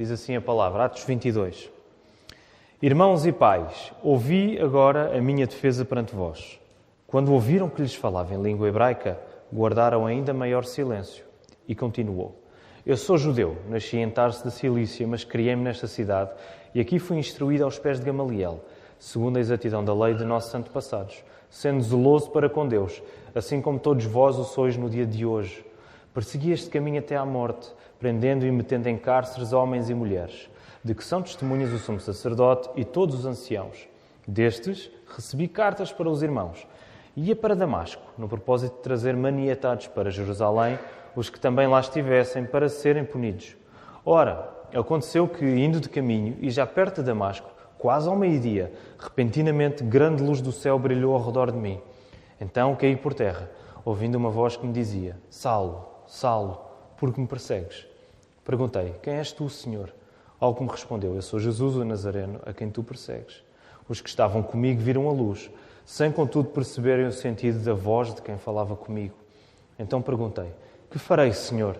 Diz assim a palavra, Atos 22. Irmãos e pais, ouvi agora a minha defesa perante vós. Quando ouviram que lhes falava em língua hebraica, guardaram ainda maior silêncio. E continuou: Eu sou judeu, nasci em Tarso da Cilícia, mas criei-me nesta cidade e aqui fui instruído aos pés de Gamaliel, segundo a exatidão da lei de nossos antepassados, sendo zeloso para com Deus, assim como todos vós o sois no dia de hoje. Persegui este caminho até à morte, prendendo e metendo em cárceres homens e mulheres de que são testemunhas o sumo sacerdote e todos os anciãos. Destes, recebi cartas para os irmãos. Ia para Damasco, no propósito de trazer maniatados para Jerusalém os que também lá estivessem, para serem punidos. Ora, aconteceu que, indo de caminho e já perto de Damasco, quase ao meio-dia, repentinamente grande luz do céu brilhou ao redor de mim. Então caí por terra, ouvindo uma voz que me dizia: Saulo, Saulo, por que me persegues? Perguntei: Quem és tu, Senhor? Ao que me respondeu: Eu sou Jesus o Nazareno, a quem tu persegues. Os que estavam comigo viram a luz, sem contudo perceberem o sentido da voz de quem falava comigo. Então perguntei: Que farei, Senhor?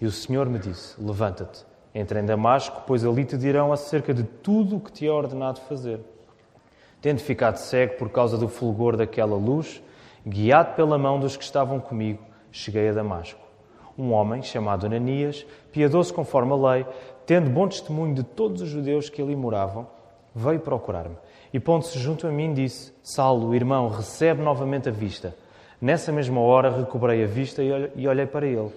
E o Senhor me disse: Levanta-te, entra em Damasco, pois ali te dirão acerca de tudo o que te é ordenado fazer. Tendo ficado cego por causa do fulgor daquela luz, guiado pela mão dos que estavam comigo, cheguei a Damasco. Um homem chamado Ananias, piedoso conforme a lei, tendo bom testemunho de todos os judeus que ali moravam, veio procurar-me. E pondo-se junto a mim, disse: Saulo, irmão, recebe novamente a vista. Nessa mesma hora recobrei a vista e olhei para ele.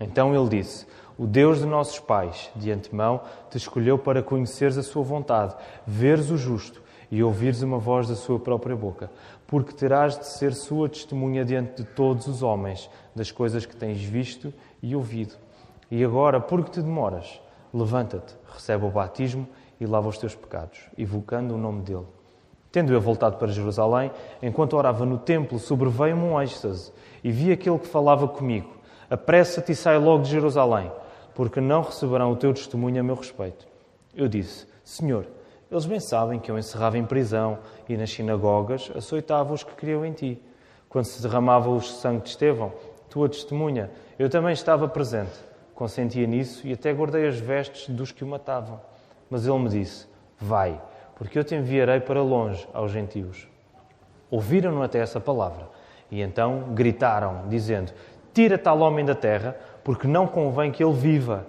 Então ele disse: O Deus de nossos pais, de antemão, te escolheu para conheceres a sua vontade, veres o justo e ouvires uma voz da sua própria boca, porque terás de ser sua testemunha diante de todos os homens das coisas que tens visto e ouvido. E agora, por que te demoras? Levanta-te, recebe o batismo e lava os teus pecados, evocando o nome dele. Tendo eu voltado para Jerusalém, enquanto orava no templo, sobreveio-me um êxtase e vi aquele que falava comigo: Apressa-te e sai logo de Jerusalém, porque não receberão o teu testemunho a meu respeito. Eu disse: Senhor, eles bem sabem que eu encerrava em prisão e nas sinagogas açoitava os que criam em ti. Quando se derramava o sangue de Estevão, tua testemunha, eu também estava presente consentia nisso e até guardei as vestes dos que o matavam. Mas ele me disse: Vai, porque eu te enviarei para longe aos gentios. Ouviram-no até essa palavra e então gritaram, dizendo: Tira tal homem da terra, porque não convém que ele viva.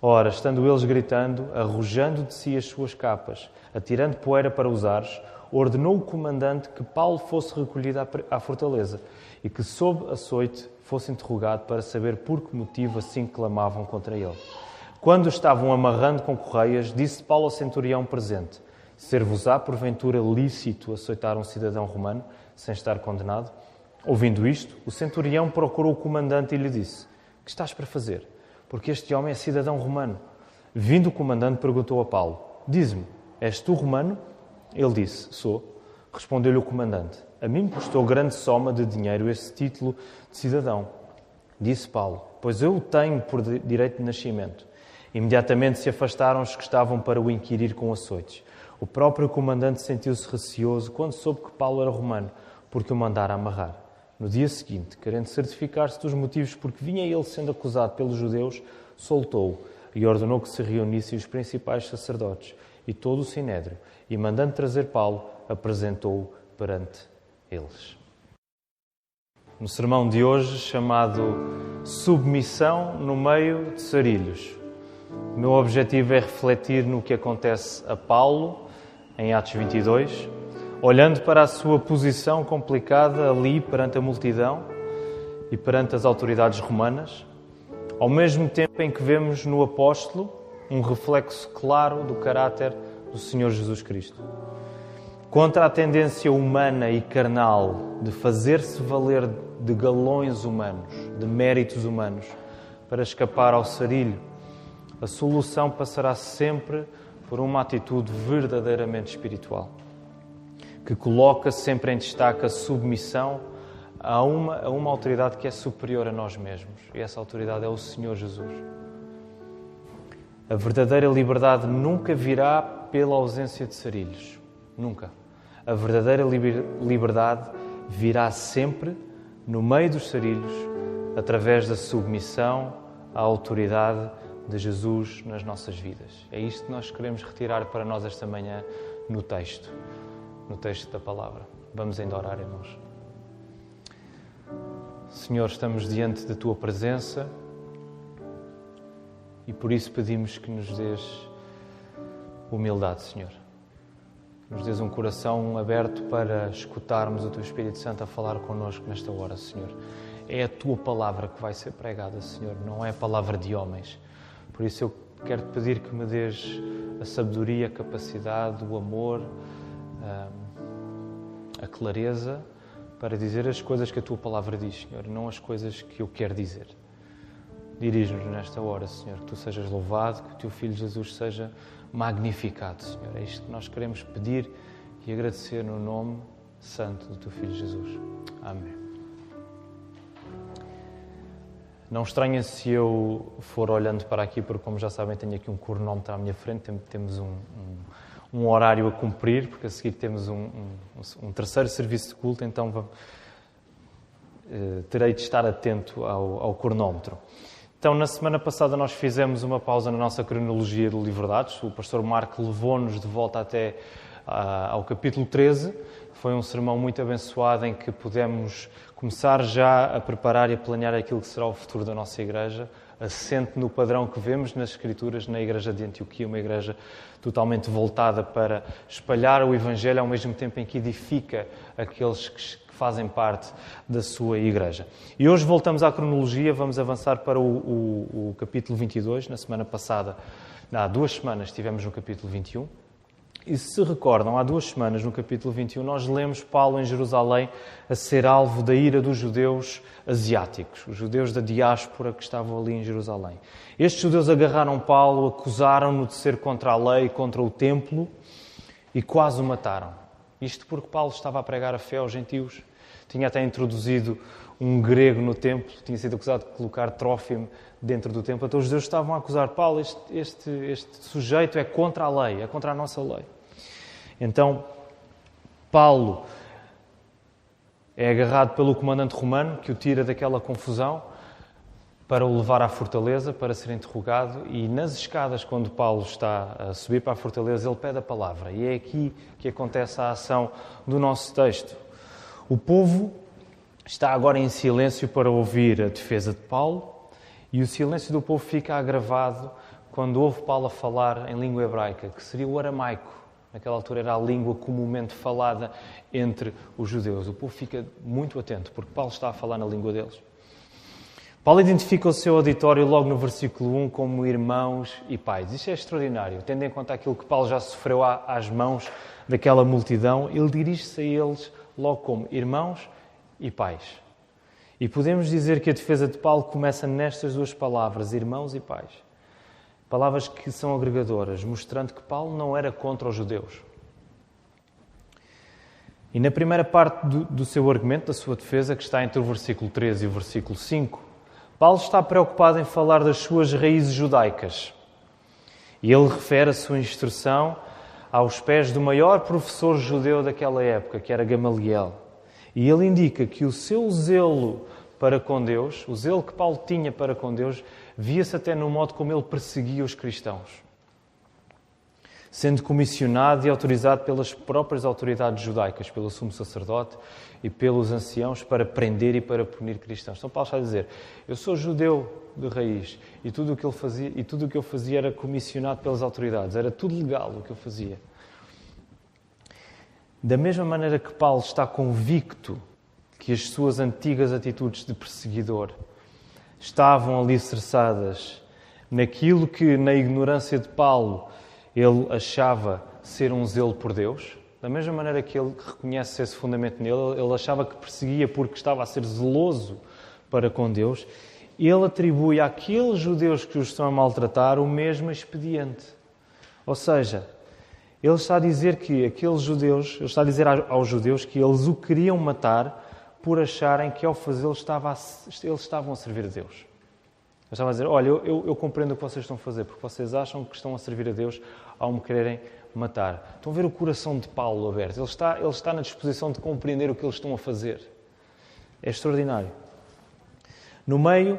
Ora, estando eles gritando, arrojando de si as suas capas, atirando poeira para os ares, ordenou o comandante que Paulo fosse recolhido à fortaleza e que, sob açoite, fosse interrogado para saber por que motivo assim clamavam contra ele. Quando estavam amarrando com correias, disse Paulo ao centurião presente: Ser-vos-á porventura lícito açoitar um cidadão romano sem estar condenado? Ouvindo isto, o centurião procurou o comandante e lhe disse: Que estás para fazer? Porque este homem é cidadão romano. Vindo o comandante, perguntou a Paulo: Diz-me, és tu romano? Ele disse: Sou. Respondeu-lhe o comandante: A mim me custou grande soma de dinheiro esse título de cidadão. Disse Paulo: Pois eu o tenho por direito de nascimento. Imediatamente se afastaram os que estavam para o inquirir com açoites. O próprio comandante sentiu-se receoso quando soube que Paulo era romano, porque o mandara amarrar. No dia seguinte, querendo certificar-se dos motivos por que vinha ele sendo acusado pelos judeus, soltou-o e ordenou que se reunissem os principais sacerdotes e todo o sinédrio, e mandando trazer Paulo, apresentou-o perante eles. No sermão de hoje, chamado Submissão no meio de sarilhos, o meu objetivo é refletir no que acontece a Paulo em Atos 22, olhando para a sua posição complicada ali perante a multidão e perante as autoridades romanas, ao mesmo tempo em que vemos no apóstolo um reflexo claro do caráter do Senhor Jesus Cristo. Contra a tendência humana e carnal de fazer-se valer de galões humanos, de méritos humanos, para escapar ao sarilho, a solução passará sempre por uma atitude verdadeiramente espiritual, que coloca sempre em destaque a submissão a uma, a uma autoridade que é superior a nós mesmos, e essa autoridade é o Senhor Jesus. A verdadeira liberdade nunca virá pela ausência de sarilhos. Nunca. A verdadeira liberdade virá sempre no meio dos sarilhos, através da submissão à autoridade de Jesus nas nossas vidas. É isto que nós queremos retirar para nós esta manhã no texto, no texto da palavra. Vamos ainda orar, irmãos. Senhor, estamos diante da tua presença e por isso pedimos que nos dês humildade, Senhor. Nos dês um coração aberto para escutarmos o teu Espírito Santo a falar connosco nesta hora, Senhor. É a tua palavra que vai ser pregada, Senhor, não é a palavra de homens. Por isso eu quero te pedir que me dês a sabedoria, a capacidade, o amor, a clareza para dizer as coisas que a tua palavra diz, Senhor, não as coisas que eu quero dizer. Dirige-nos nesta hora, Senhor, que tu sejas louvado, que o teu filho Jesus seja magnificado, Senhor. É isto que nós queremos pedir e agradecer no nome santo do teu filho Jesus. Amém. Não estranha se eu for olhando para aqui, porque, como já sabem, tenho aqui um cronómetro à minha frente, temos um, um, um horário a cumprir, porque a seguir temos um, um terceiro serviço de culto, então vamos, uh, terei de estar atento ao, ao cronómetro. Então, na semana passada, nós fizemos uma pausa na nossa cronologia do Livro Dados. O pastor Marco levou-nos de volta até uh, ao capítulo 13. Foi um sermão muito abençoado em que pudemos começar já a preparar e a planear aquilo que será o futuro da nossa igreja, assente no padrão que vemos nas Escrituras na igreja de Antioquia, uma igreja totalmente voltada para espalhar o Evangelho ao mesmo tempo em que edifica aqueles que fazem parte da sua igreja. E hoje voltamos à cronologia, vamos avançar para o, o, o capítulo 22. Na semana passada, há duas semanas, estivemos no capítulo 21. E se recordam, há duas semanas, no capítulo 21, nós lemos Paulo em Jerusalém a ser alvo da ira dos judeus asiáticos, os judeus da diáspora que estavam ali em Jerusalém. Estes judeus agarraram Paulo, acusaram-no de ser contra a lei, contra o templo e quase o mataram. Isto porque Paulo estava a pregar a fé aos gentios. Tinha até introduzido um grego no templo, tinha sido acusado de colocar Trófimo dentro do templo. Então os judeus estavam a acusar Paulo, este, este, este sujeito é contra a lei, é contra a nossa lei. Então, Paulo é agarrado pelo comandante romano, que o tira daquela confusão, para o levar à fortaleza, para ser interrogado. E nas escadas, quando Paulo está a subir para a fortaleza, ele pede a palavra. E é aqui que acontece a ação do nosso texto. O povo está agora em silêncio para ouvir a defesa de Paulo, e o silêncio do povo fica agravado quando ouve Paulo falar em língua hebraica, que seria o aramaico. Naquela altura era a língua comumente falada entre os judeus. O povo fica muito atento, porque Paulo está a falar na língua deles. Paulo identifica o seu auditório logo no versículo 1 como irmãos e pais. Isto é extraordinário. Tendo em conta aquilo que Paulo já sofreu às mãos daquela multidão, ele dirige-se a eles logo como irmãos e pais. E podemos dizer que a defesa de Paulo começa nestas duas palavras, irmãos e pais. Palavras que são agregadoras, mostrando que Paulo não era contra os judeus. E na primeira parte do, do, seu argumento, da sua defesa, que está entre o versículo 13 e o versículo 5, Paulo está preocupado em falar das suas raízes judaicas. E ele refere a sua instrução aos pés do maior professor judeu daquela época, que era Gamaliel. E ele indica que o seu zelo para com Deus, o zelo que Paulo tinha para com Deus, via-se até no modo como ele perseguia os cristãos. Sendo comissionado e autorizado pelas próprias autoridades judaicas, pelo sumo sacerdote e pelos anciãos, para prender e para punir cristãos. Então, Paulo está a dizer: Eu sou judeu de raiz e tudo o que ele fazia e tudo o que eu fazia era comissionado pelas autoridades, era tudo legal o que eu fazia. Da mesma maneira que Paulo está convicto que as suas antigas atitudes de perseguidor estavam ali alicerçadas naquilo que, na ignorância de Paulo, ele achava ser um zelo por Deus, da mesma maneira que ele reconhece esse fundamento nele, ele achava que perseguia porque estava a ser zeloso para com Deus, ele atribui àqueles judeus que os estão a maltratar o mesmo expediente. Ou seja, ele está a dizer que aqueles judeus, ele está a dizer aos judeus que eles o queriam matar por acharem que ao fazê-lo eles estavam a servir a Deus. Eles estavam a dizer: Olha, eu, eu, eu, compreendo o que vocês estão a fazer, porque vocês acham que estão a servir a Deus ao me quererem matar. Estão a ver o coração de Paulo aberto. Ele está, ele está na disposição de compreender o que eles estão a fazer. É extraordinário. No meio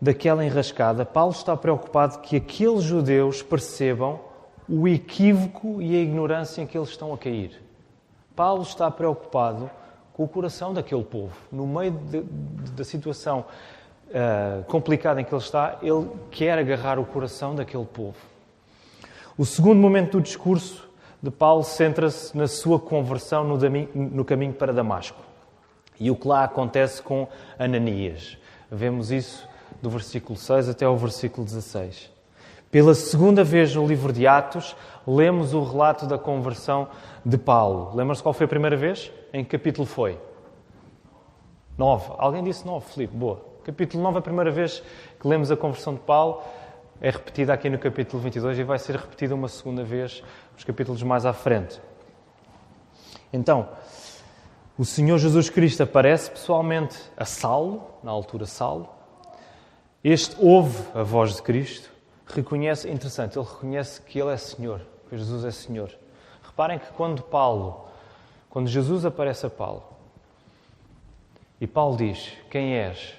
daquela enrascada, Paulo está preocupado que aqueles judeus percebam o equívoco e a ignorância em que eles estão a cair. Paulo está preocupado com o coração daquele povo. No meio de, de, da situação uh, complicada em que ele está, ele quer agarrar o coração daquele povo. O segundo momento do discurso de Paulo centra-se na sua conversão no, no caminho para Damasco. E o que lá acontece com Ananias. Vemos isso do versículo 6 até ao versículo 16. Pela segunda vez no livro de Atos, lemos o relato da conversão de Paulo. Lembra-se qual foi a primeira vez? Em que capítulo foi? 9. Alguém disse 9, Filipe? Boa. Capítulo 9, a primeira vez que lemos a conversão de Paulo, é repetida aqui no capítulo 22 e vai ser repetida uma segunda vez nos capítulos mais à frente. Então, o Senhor Jesus Cristo aparece pessoalmente a Saulo, na altura Saulo. Este ouve a voz de Cristo, reconhece, interessante, ele reconhece que ele é Senhor, que Jesus é Senhor. Reparem que quando Paulo, quando Jesus aparece a Paulo, e Paulo diz: Quem és?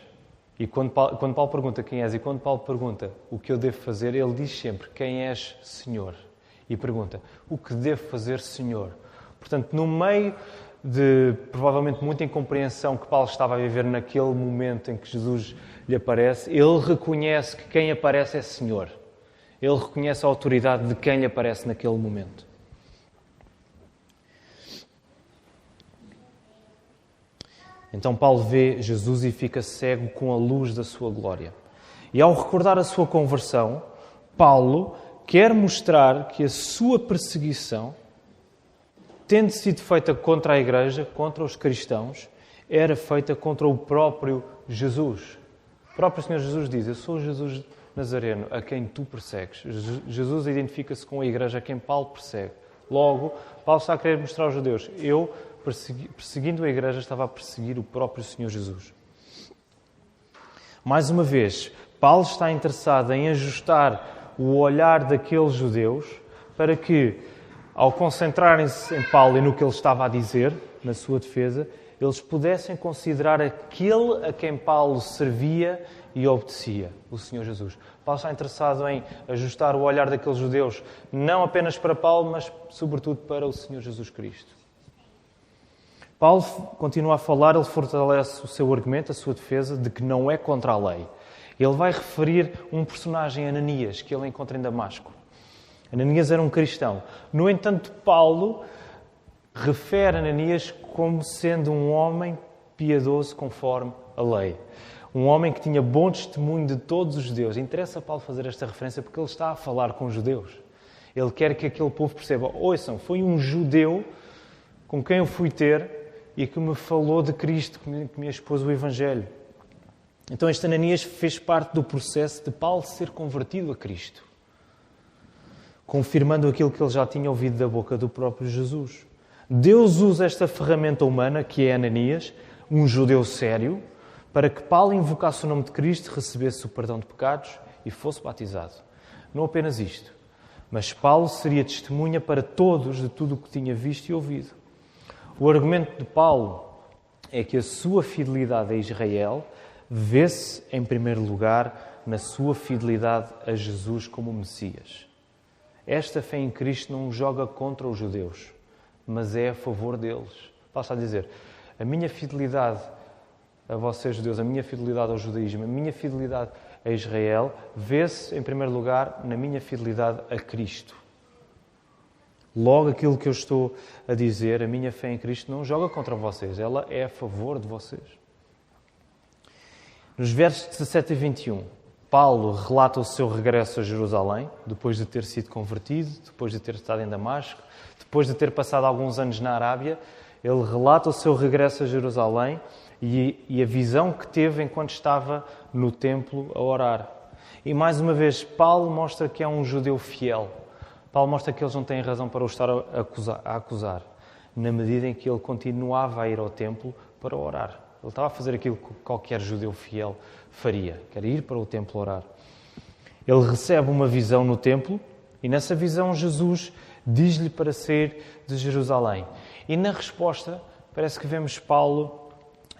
E quando Paulo, quando Paulo pergunta quem és, e quando Paulo pergunta o que eu devo fazer, ele diz sempre: Quem és, Senhor? E pergunta: O que devo fazer, Senhor? Portanto, no meio de provavelmente muita incompreensão que Paulo estava a viver naquele momento em que Jesus lhe aparece, ele reconhece que quem aparece é Senhor. Ele reconhece a autoridade de quem lhe aparece naquele momento. Então Paulo vê Jesus e fica cego com a luz da sua glória. E ao recordar a sua conversão, Paulo quer mostrar que a sua perseguição, tendo sido feita contra a igreja, contra os cristãos, era feita contra o próprio Jesus. O próprio Senhor Jesus diz: Eu sou Jesus Nazareno, a quem tu persegues. Jesus identifica-se com a igreja a quem Paulo persegue. Logo, Paulo está a querer mostrar aos judeus: Eu perseguindo a igreja, estava a perseguir o próprio Senhor Jesus. Mais uma vez, Paulo está interessado em ajustar o olhar daqueles judeus para que, ao concentrarem-se em Paulo e no que ele estava a dizer, na sua defesa, eles pudessem considerar aquele a quem Paulo servia e obedecia, o Senhor Jesus. Paulo está interessado em ajustar o olhar daqueles judeus, não apenas para Paulo, mas sobretudo para o Senhor Jesus Cristo. Paulo continua a falar, ele fortalece o seu argumento, a sua defesa, de que não é contra a lei. Ele vai referir um personagem, Ananias, que ele encontra em Damasco. Ananias era um cristão. No entanto, Paulo refere Ananias como sendo um homem piedoso conforme a lei. Um homem que tinha bom testemunho de todos os judeus. Interessa a Paulo fazer esta referência porque ele está a falar com os judeus. Ele quer que aquele povo perceba: ouçam, foi um judeu com quem eu fui ter e que me falou de Cristo, que me, que me expôs o Evangelho. Então, este Ananias fez parte do processo de Paulo ser convertido a Cristo, confirmando aquilo que ele já tinha ouvido da boca do próprio Jesus. Deus usa esta ferramenta humana, que é Ananias, um judeu sério, para que Paulo invocasse o nome de Cristo, recebesse o perdão de pecados e fosse batizado. Não apenas isto, mas Paulo seria testemunha para todos de tudo o que tinha visto e ouvido. O argumento de Paulo é que a sua fidelidade a Israel vê-se, em primeiro lugar, na sua fidelidade a Jesus como Messias. Esta fé em Cristo não joga contra os judeus, mas é a favor deles. Está a dizer: a minha fidelidade a vocês, judeus, a minha fidelidade ao judaísmo, a minha fidelidade a Israel, vê-se, em primeiro lugar, na minha fidelidade a Cristo. Logo, aquilo que eu estou a dizer, a minha fé em Cristo não joga contra vocês, ela é a favor de vocês. Nos versos 17 e 21, Paulo relata o seu regresso a Jerusalém, depois de ter sido convertido, depois de ter estado em Damasco, depois de ter passado alguns anos na Arábia. Ele relata o seu regresso a Jerusalém e, e a visão que teve enquanto estava no templo a orar. E mais uma vez, Paulo mostra que é um judeu fiel Paulo mostra que eles não têm razão para o estar a acusar, na medida em que ele continuava a ir ao templo para orar. Ele estava a fazer aquilo que qualquer judeu fiel faria, que era ir para o templo orar. Ele recebe uma visão no templo e nessa visão Jesus diz-lhe para sair de Jerusalém. E na resposta, parece que vemos Paulo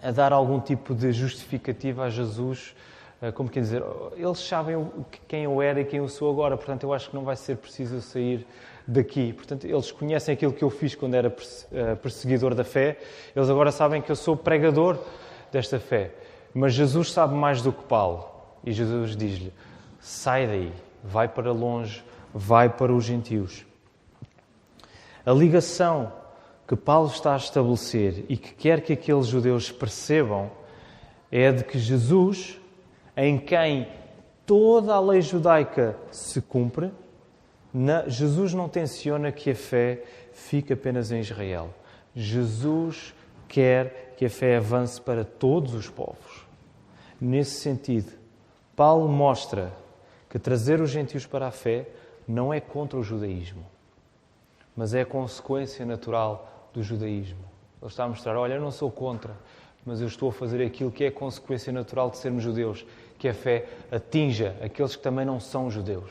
a dar algum tipo de justificativa a Jesus como quer dizer, eles sabem quem eu era e quem eu sou agora, portanto eu acho que não vai ser preciso eu sair daqui. Portanto, eles conhecem aquilo que eu fiz quando era uh, perseguidor da fé, eles agora sabem que eu sou pregador desta fé. Mas Jesus sabe mais do que Paulo e Jesus diz-lhe: sai daí, vai para longe, vai para os gentios. A ligação que Paulo está a estabelecer e que quer que aqueles judeus percebam é de que Jesus, em quem toda a lei judaica se cumpre, Jesus não tenciona que a fé fique apenas em Israel. Jesus quer que a fé avance para todos os povos. Nesse sentido, Paulo mostra que trazer os gentios para a fé não é contra o judaísmo, mas é a consequência natural do judaísmo. Ele está a mostrar: olha, eu não sou contra, mas eu estou a fazer aquilo que é a consequência natural de sermos judeus, que a fé atinja aqueles que também não são judeus.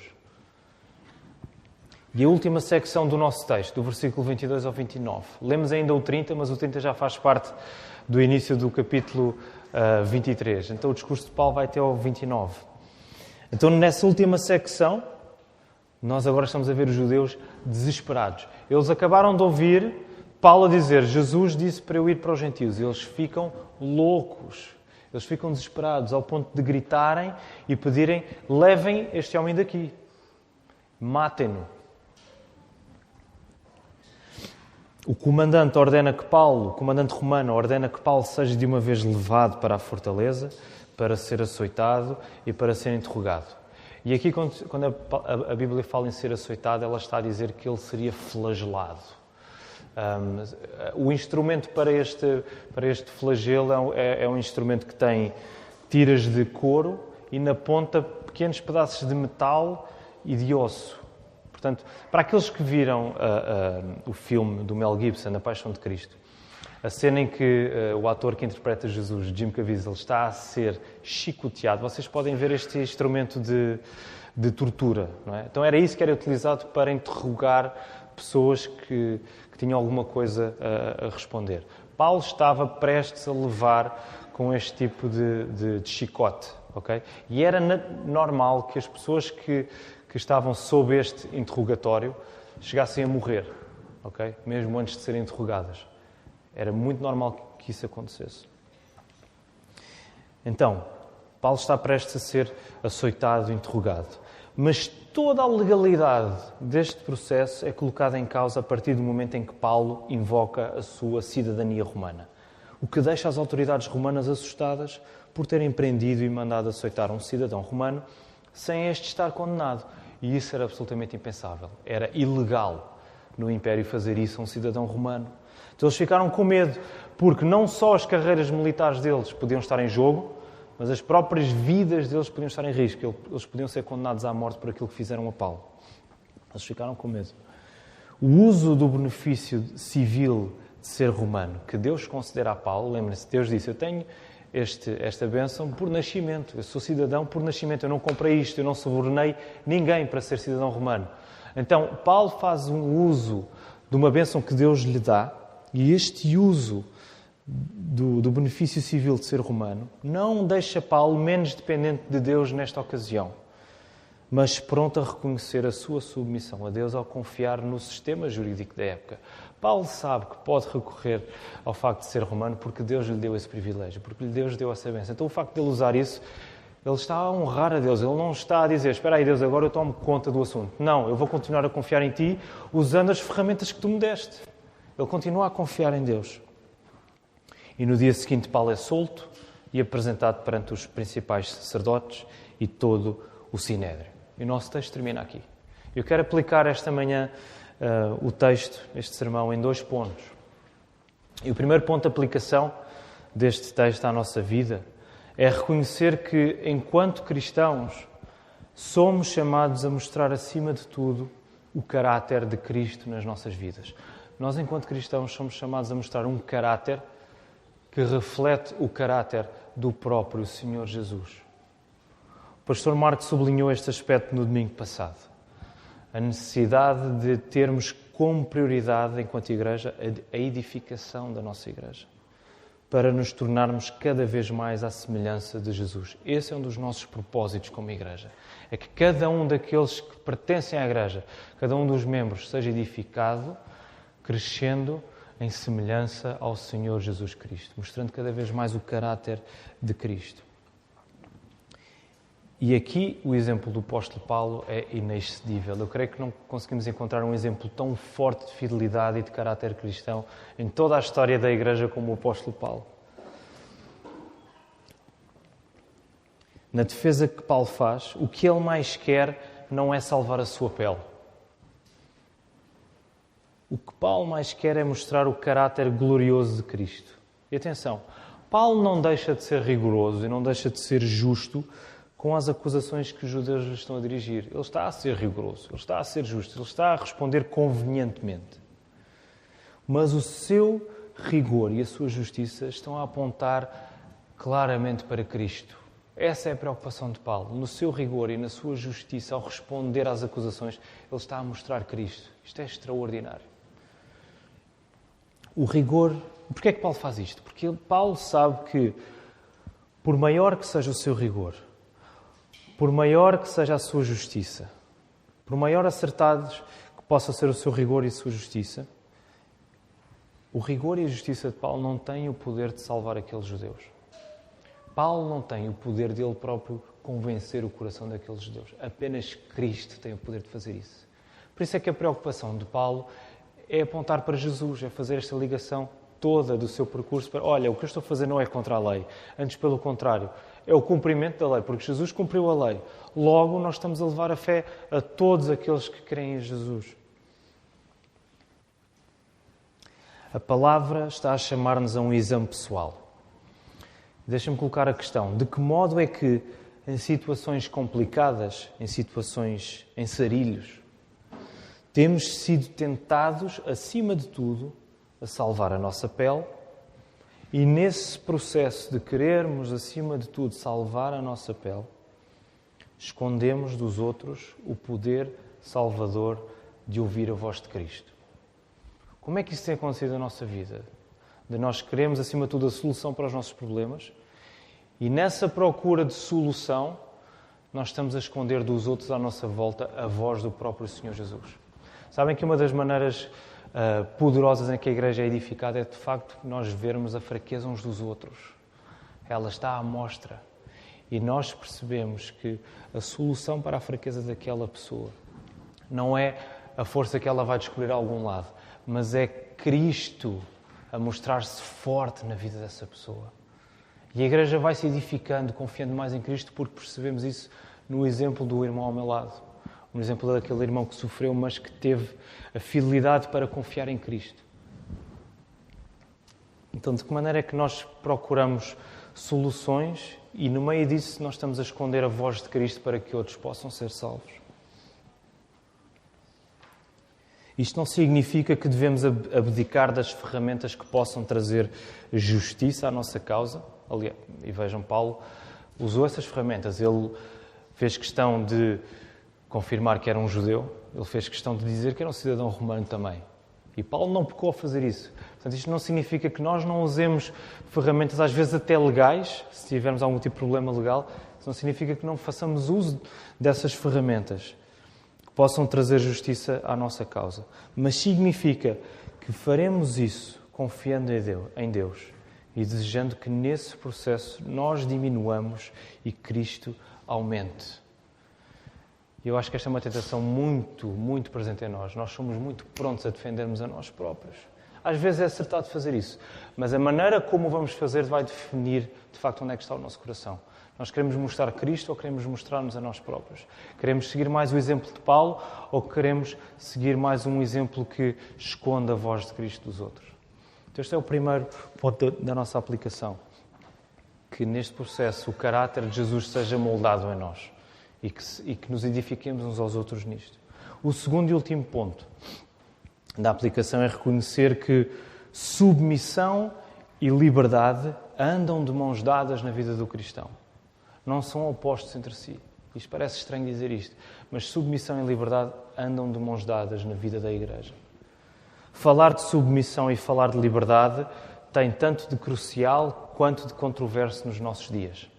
E a última secção do nosso texto, do versículo 22 ao 29. Lemos ainda o 30, mas o 30 já faz parte do início do capítulo uh, ah, 23. Então o discurso de Paulo vai até ao 29. Então nessa última secção, nós agora estamos a ver os judeus desesperados. Eles acabaram de ouvir Paulo dizer: Jesus disse para eu ir para os gentios. Eles ficam loucos. Eles ficam desesperados ao ponto de gritarem e pedirem: levem este homem daqui, matem-no. O comandante ordena que Paulo, o comandante romano, ordena que Paulo seja de uma vez levado para a fortaleza para ser açoitado e para ser interrogado. E aqui, quando a Bíblia fala em ser açoitado, ela está a dizer que ele seria flagelado. Um, o instrumento para este, para este flagelo é, é um instrumento que tem tiras de couro e na ponta pequenos pedaços de metal e de osso. Portanto, para aqueles que viram uh, uh, o filme do Mel Gibson, A Paixão de Cristo, a cena em que uh, o ator que interpreta Jesus, Jim Caviezel, está a ser chicoteado, vocês podem ver este instrumento de, de tortura. É? Então era isso que era utilizado para interrogar pessoas que, que tinham alguma coisa a, a, responder. Paulo estava prestes a levar com este tipo de, de, de chicote. Okay? E era normal que as pessoas que, que estavam sob este interrogatório chegassem a morrer, ok? Mesmo antes de serem interrogadas. Era muito normal que isso acontecesse. Então, Paulo está prestes a ser açoitado, interrogado. Mas toda a legalidade deste processo é colocada em causa a partir do momento em que Paulo invoca a sua cidadania romana. O que deixa as autoridades romanas assustadas por terem prendido e mandado açoitar um cidadão romano sem este estar condenado. E isso era absolutamente impensável. Era ilegal no Império fazer isso a um cidadão romano. Então eles ficaram com medo, porque não só as carreiras militares deles podiam estar em jogo, mas as próprias vidas deles podiam estar em risco. Eles podiam ser condenados à morte por aquilo que fizeram a Paulo. Eles ficaram com medo. O uso do benefício civil de ser romano que Deus considera a Paulo, lembre-se, Deus disse: Eu tenho este, esta bênção por nascimento. Eu sou cidadão por nascimento. Eu não comprei isto, eu não subornei ninguém para ser cidadão romano. Então, Paulo faz um uso de uma bênção que Deus lhe dá, e este uso do, do benefício civil de ser romano não deixa Paulo menos dependente de Deus nesta ocasião, mas pronto a reconhecer a sua submissão a Deus ao confiar no sistema jurídico da época. Paulo sabe que pode recorrer ao facto de ser romano porque Deus lhe deu esse privilégio, porque Deus lhe deu essa bênção. Então, o facto de ele usar isso, ele está a honrar a Deus. Ele não está a dizer, espera aí, Deus, agora eu tomo conta do assunto. Não, eu vou continuar a confiar em Ti usando as ferramentas que Tu me deste. Ele continua a confiar em Deus. E no dia seguinte, Paulo é solto e apresentado perante os principais sacerdotes e todo o sinédrio. E o nosso texto termina aqui. Eu quero aplicar esta manhã uh, o texto, este sermão, em dois pontos. E o primeiro ponto de aplicação deste texto à nossa vida é reconhecer que, enquanto cristãos, somos chamados a mostrar, acima de tudo, o caráter de Cristo nas nossas vidas. Nós, enquanto cristãos, somos chamados a mostrar um caráter que reflete o caráter do próprio Senhor Jesus. O pastor Marco sublinhou este aspecto no domingo passado a necessidade de termos como prioridade, enquanto igreja, a edificação da nossa igreja. para nos tornarmos cada vez mais à semelhança de Jesus. Esse é um dos nossos propósitos como igreja. É que cada um daqueles que pertencem à igreja, cada um dos membros, seja edificado, crescendo em semelhança ao Senhor Jesus Cristo, mostrando cada vez mais o caráter de Cristo. E aqui o exemplo do apóstolo Paulo é inexcedível. Eu creio que não conseguimos encontrar um exemplo tão forte de fidelidade e de caráter cristão em toda a história da Igreja como o apóstolo Paulo. Na defesa que Paulo faz, o que ele mais quer não é salvar a sua pele. O que Paulo mais quer é mostrar o caráter glorioso de Cristo. E atenção, Paulo não deixa de ser rigoroso e não deixa de ser justo com as acusações que os judeus lhe estão a dirigir. Ele está a ser rigoroso, ele está a ser justo, ele está a responder convenientemente. Mas o seu rigor e a sua justiça estão a apontar claramente para Cristo. Essa é a preocupação de Paulo. No seu rigor e na sua justiça, ao responder às acusações, ele está a mostrar Cristo. Isto é extraordinário. O rigor. Porquê é que Paulo faz isto? Porque Paulo sabe que, por maior que seja o seu rigor, por maior que seja a sua justiça, por maior acertados que possa ser o seu rigor e a sua justiça, o rigor e a justiça de Paulo não têm o poder de salvar aqueles judeus. Paulo não tem o poder dele próprio convencer o coração daqueles judeus. Apenas Cristo tem o poder de fazer isso. Por isso é que a preocupação de Paulo é apontar para Jesus, é fazer esta ligação toda do seu percurso para, olha, o que eu estou a fazer não é contra a lei, antes pelo contrário, é o cumprimento da lei, porque Jesus cumpriu a lei. Logo, nós estamos a levar a fé a todos aqueles que creem em Jesus. A palavra está a chamar-nos a um exame pessoal. Deixa-me colocar a questão: de que modo é que, em situações complicadas, em situações em sarilhos, temos sido tentados, acima de tudo, a salvar a nossa pele e nesse processo de querermos, acima de tudo, salvar a nossa pele, escondemos dos outros o poder salvador de ouvir a voz de Cristo. Como é que isso tem acontecido na nossa vida? De nós queremos, acima de tudo, a solução para os nossos problemas e nessa procura de solução, nós estamos a esconder dos outros à nossa volta a voz do próprio Senhor Jesus. Sabem que uma das maneiras uh, poderosas em que a igreja é edificada é de facto nós vermos a fraqueza uns dos outros. Ela está à mostra. E nós percebemos que a solução para a fraqueza daquela pessoa não é a força que ela vai descobrir a algum lado, mas é Cristo a mostrar-se forte na vida dessa pessoa. E a igreja vai se edificando, confiando mais em Cristo, porque percebemos isso no exemplo do irmão ao meu lado. Um exemplo daquele irmão que sofreu, mas que teve a fidelidade para confiar em Cristo. Então, de que maneira é que nós procuramos soluções e, no meio disso, nós estamos a esconder a voz de Cristo para que outros possam ser salvos? Isto não significa que devemos abdicar das ferramentas que possam trazer justiça à nossa causa. Aliás, e vejam, Paulo usou essas ferramentas. Ele fez questão de confirmar que era um judeu, ele fez questão de dizer que era um cidadão romano também. E Paulo não pecou a fazer isso. Portanto, isto não significa que nós não usemos ferramentas, às vezes até legais, se tivermos algum tipo de problema legal, isso não significa que não façamos uso dessas ferramentas que possam trazer justiça à nossa causa. Mas significa que faremos isso confiando em Deus e desejando que nesse processo nós diminuamos e Cristo aumente. E eu acho que esta é uma tentação muito, muito presente em nós. Nós somos muito prontos a defendermos a nós próprios. Às vezes é acertado fazer isso, mas a maneira como vamos fazer vai definir, de facto, onde é que está o nosso coração. Nós queremos mostrar Cristo ou queremos mostrar-nos a nós próprios? Queremos seguir mais o exemplo de Paulo ou queremos seguir mais um exemplo que esconda a voz de Cristo dos outros? Então, este é o primeiro ponto da nossa aplicação. Que neste processo o caráter de Jesus seja moldado em nós e que, e que nos edifiquemos uns aos outros nisto. O segundo e último ponto da aplicação é reconhecer que submissão e liberdade andam de mãos dadas na vida do cristão. Não são opostos entre si. Isto parece estranho dizer isto, mas submissão e liberdade andam de mãos dadas na vida da igreja. Falar de submissão e falar de liberdade tem tanto de crucial quanto de controverso nos nossos dias.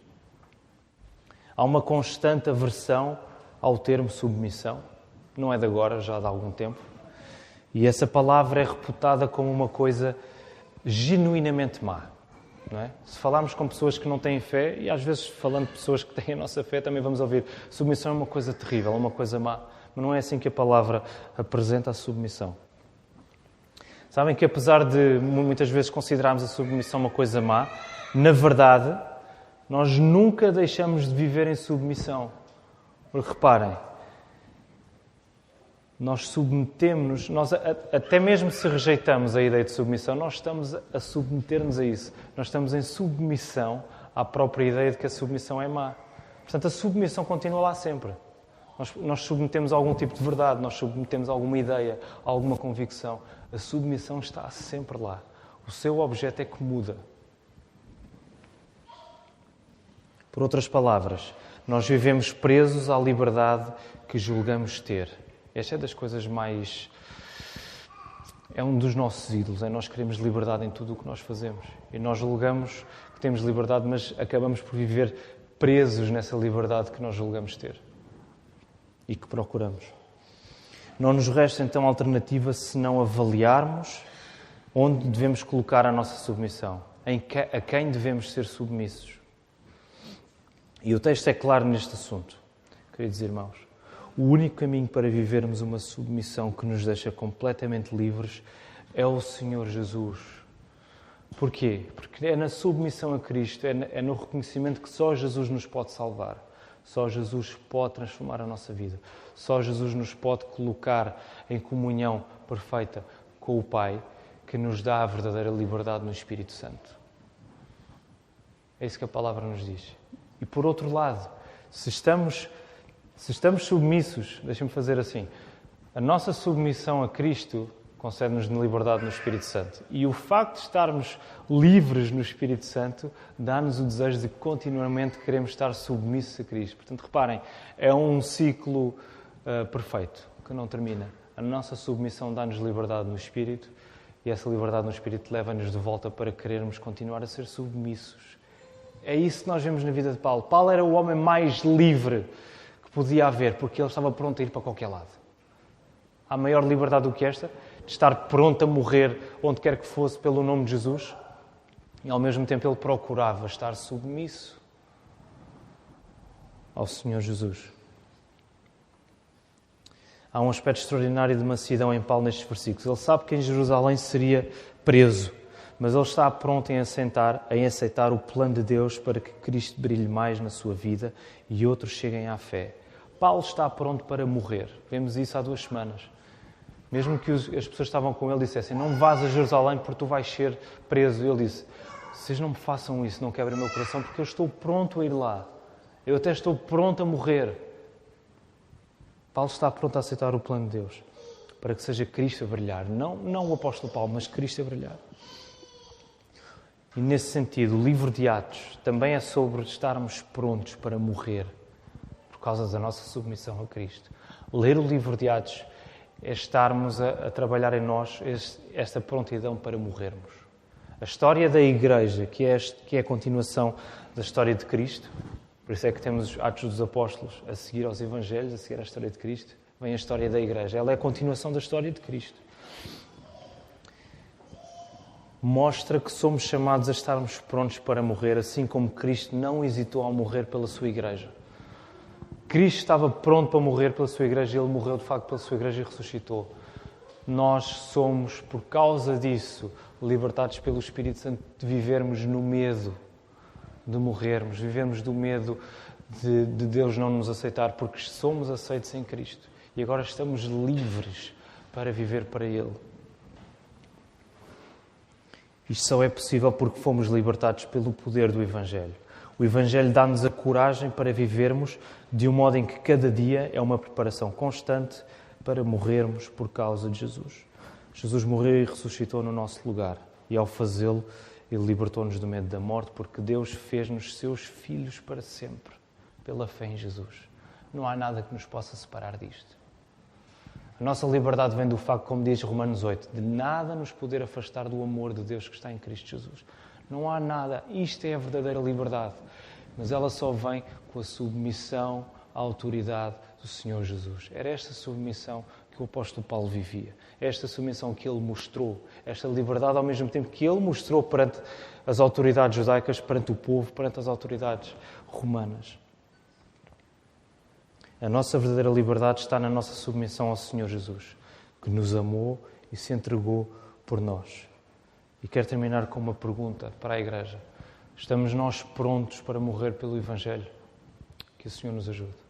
Há uma constante aversão ao termo submissão, não é de agora, já de algum tempo, e essa palavra é reputada como uma coisa genuinamente má. É? Se falarmos com pessoas que não têm fé, e às vezes falando de pessoas que têm a nossa fé, também vamos ouvir submissão é uma coisa terrível, é uma coisa má. Mas não é assim que a palavra apresenta a submissão. Sabem que apesar de muitas vezes considerarmos a submissão uma coisa má, na verdade, nós nunca deixamos de viver em submissão. Porque reparem, nós submetemos-nos, nós até mesmo se rejeitamos a ideia de submissão, nós estamos a submeter-nos a isso. Nós estamos em submissão à própria ideia de que a submissão é má. Portanto, a submissão continua lá sempre. Nós, nós submetemos algum tipo de verdade, nós submetemos alguma ideia, alguma convicção. A submissão está sempre lá. O seu objeto é que muda. Por outras palavras, nós vivemos presos à liberdade que julgamos ter. Esta é das coisas mais. É um dos nossos ídolos, é nós queremos liberdade em tudo o que nós fazemos. E nós julgamos que temos liberdade, mas acabamos por viver presos nessa liberdade que nós julgamos ter e que procuramos. Não nos resta então alternativa se não avaliarmos onde devemos colocar a nossa submissão, em que, a quem devemos ser submissos. E o texto é claro neste assunto, queridos irmãos. O único caminho para vivermos uma submissão que nos deixa completamente livres é o Senhor Jesus. Porquê? Porque é na submissão a Cristo, é no reconhecimento que só Jesus nos pode salvar, só Jesus pode transformar a nossa vida, só Jesus nos pode colocar em comunhão perfeita com o Pai, que nos dá a verdadeira liberdade no Espírito Santo. É isso que a palavra nos diz. E por outro lado, se estamos se estamos submissos, deixem-me fazer assim, a nossa submissão a Cristo concede-nos liberdade no Espírito Santo. E o facto de estarmos livres no Espírito Santo dá-nos o desejo de continuamente queremos estar submissos a Cristo. Portanto, reparem, é um ciclo uh, perfeito que não termina. A nossa submissão dá-nos liberdade no Espírito e essa liberdade no Espírito leva-nos de volta para querermos continuar a ser submissos. É isso que nós vemos na vida de Paulo. Paulo era o homem mais livre que podia haver, porque ele estava pronto a ir para qualquer lado. Há maior liberdade do que esta, de estar pronto a morrer onde quer que fosse pelo nome de Jesus, e ao mesmo tempo ele procurava estar submisso ao Senhor Jesus. Há um aspecto extraordinário de mansidão em Paulo nestes versículos. Ele sabe que em Jerusalém seria preso, mas ele está pronto em aceitar, em aceitar o plano de Deus para que Cristo brilhe mais na sua vida e outros cheguem à fé. Paulo está pronto para morrer. Vemos isso há duas semanas. Mesmo que as pessoas estavam com ele dissessem: Não vás a Jerusalém porque tu vais ser preso. Ele disse: Vocês não me façam isso, não quebrem o meu coração, porque eu estou pronto a ir lá. Eu até estou pronto a morrer. Paulo está pronto a aceitar o plano de Deus para que seja Cristo a brilhar. Não, não o apóstolo Paulo, mas Cristo a brilhar. E nesse sentido, o livro de Atos também é sobre estarmos prontos para morrer por causa da nossa submissão a Cristo. Ler o livro de Atos é estarmos a, a trabalhar em nós esta prontidão para morrermos. A história da Igreja, que é, que é a continuação da história de Cristo, por isso é que temos os Atos dos Apóstolos a seguir aos Evangelhos, a seguir à história de Cristo, vem a história da Igreja. Ela é a continuação da história de Cristo. Mostra que somos chamados a estarmos prontos para morrer, assim como Cristo não hesitou ao morrer pela sua Igreja. Cristo estava pronto para morrer pela sua igreja e ele morreu de facto pela sua igreja e ressuscitou. Nós somos, por causa disso, libertados pelo Espírito Santo de vivermos no medo de morrermos, vivemos do medo de, de Deus não nos aceitar, porque somos aceitos em Cristo e agora estamos livres para viver para Ele. Isto só é possível porque fomos libertados pelo poder do Evangelho. O Evangelho dá-nos a coragem para vivermos de um modo em que cada dia é uma preparação constante para morrermos por causa de Jesus. Jesus morreu e ressuscitou no nosso lugar, e ao fazê-lo, ele libertou-nos do medo da morte, porque Deus fez-nos seus filhos para sempre, pela fé em Jesus. Não há nada que nos possa separar disto. A nossa liberdade vem do facto, como diz Romanos 8, de nada nos poder afastar do amor de Deus que está em Cristo Jesus. Não há nada. Isto é a verdadeira liberdade. Mas ela só vem com a submissão à autoridade do Senhor Jesus. Era esta submissão que o apóstolo Paulo vivia. Esta submissão que ele mostrou. Esta liberdade ao mesmo tempo que ele mostrou perante as autoridades judaicas, perante o povo, perante as autoridades romanas. A nossa verdadeira liberdade está na nossa submissão ao Senhor Jesus, que nos amou e se entregou por nós. E quero terminar com uma pergunta para a Igreja: estamos nós prontos para morrer pelo Evangelho? Que o Senhor nos ajude.